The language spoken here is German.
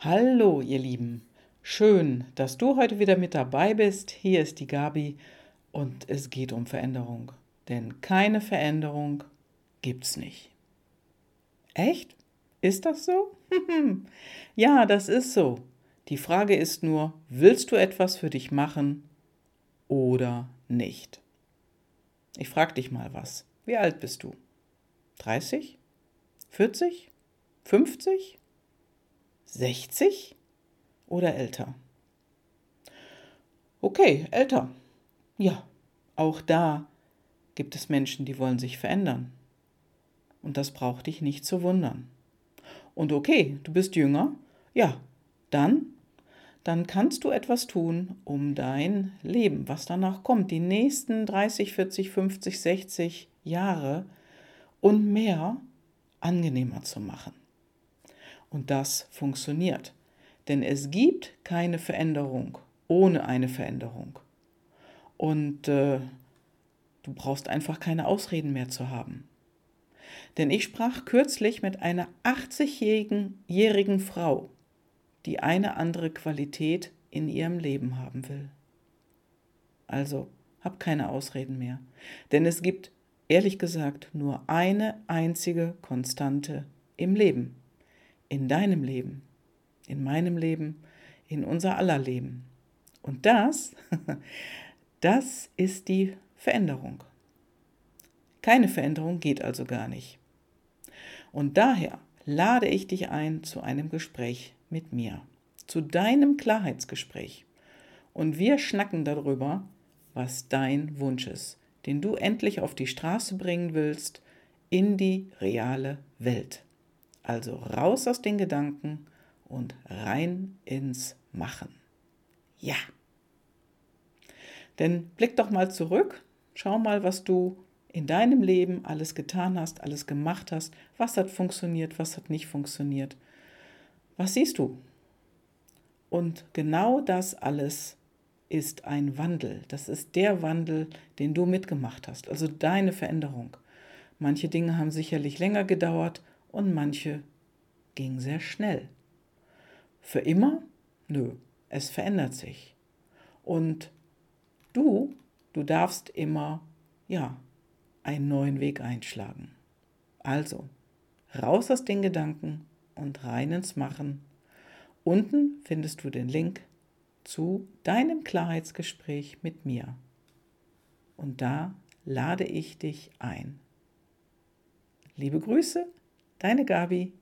Hallo, ihr Lieben. Schön, dass du heute wieder mit dabei bist. Hier ist die Gabi und es geht um Veränderung. Denn keine Veränderung gibt's nicht. Echt? Ist das so? ja, das ist so. Die Frage ist nur, willst du etwas für dich machen oder nicht? Ich frage dich mal was. Wie alt bist du? 30? 40? 50? 60 oder älter? Okay, älter. Ja, auch da gibt es Menschen, die wollen sich verändern. Und das braucht dich nicht zu wundern. Und okay, du bist jünger. Ja, dann, dann kannst du etwas tun, um dein Leben, was danach kommt, die nächsten 30, 40, 50, 60 Jahre und mehr angenehmer zu machen. Und das funktioniert. Denn es gibt keine Veränderung ohne eine Veränderung. Und äh, du brauchst einfach keine Ausreden mehr zu haben. Denn ich sprach kürzlich mit einer 80-jährigen Frau, die eine andere Qualität in ihrem Leben haben will. Also, hab keine Ausreden mehr. Denn es gibt, ehrlich gesagt, nur eine einzige Konstante im Leben in deinem Leben, in meinem Leben, in unser aller Leben. Und das, das ist die Veränderung. Keine Veränderung geht also gar nicht. Und daher lade ich dich ein zu einem Gespräch mit mir, zu deinem Klarheitsgespräch. Und wir schnacken darüber, was dein Wunsch ist, den du endlich auf die Straße bringen willst, in die reale Welt. Also raus aus den Gedanken und rein ins Machen. Ja. Denn blick doch mal zurück, schau mal, was du in deinem Leben alles getan hast, alles gemacht hast, was hat funktioniert, was hat nicht funktioniert. Was siehst du? Und genau das alles ist ein Wandel. Das ist der Wandel, den du mitgemacht hast, also deine Veränderung. Manche Dinge haben sicherlich länger gedauert und manche gingen sehr schnell. Für immer? Nö, es verändert sich. Und du, du darfst immer, ja, einen neuen Weg einschlagen. Also, raus aus den Gedanken und rein ins Machen. Unten findest du den Link zu deinem Klarheitsgespräch mit mir. Und da lade ich dich ein. Liebe Grüße, deine Gabi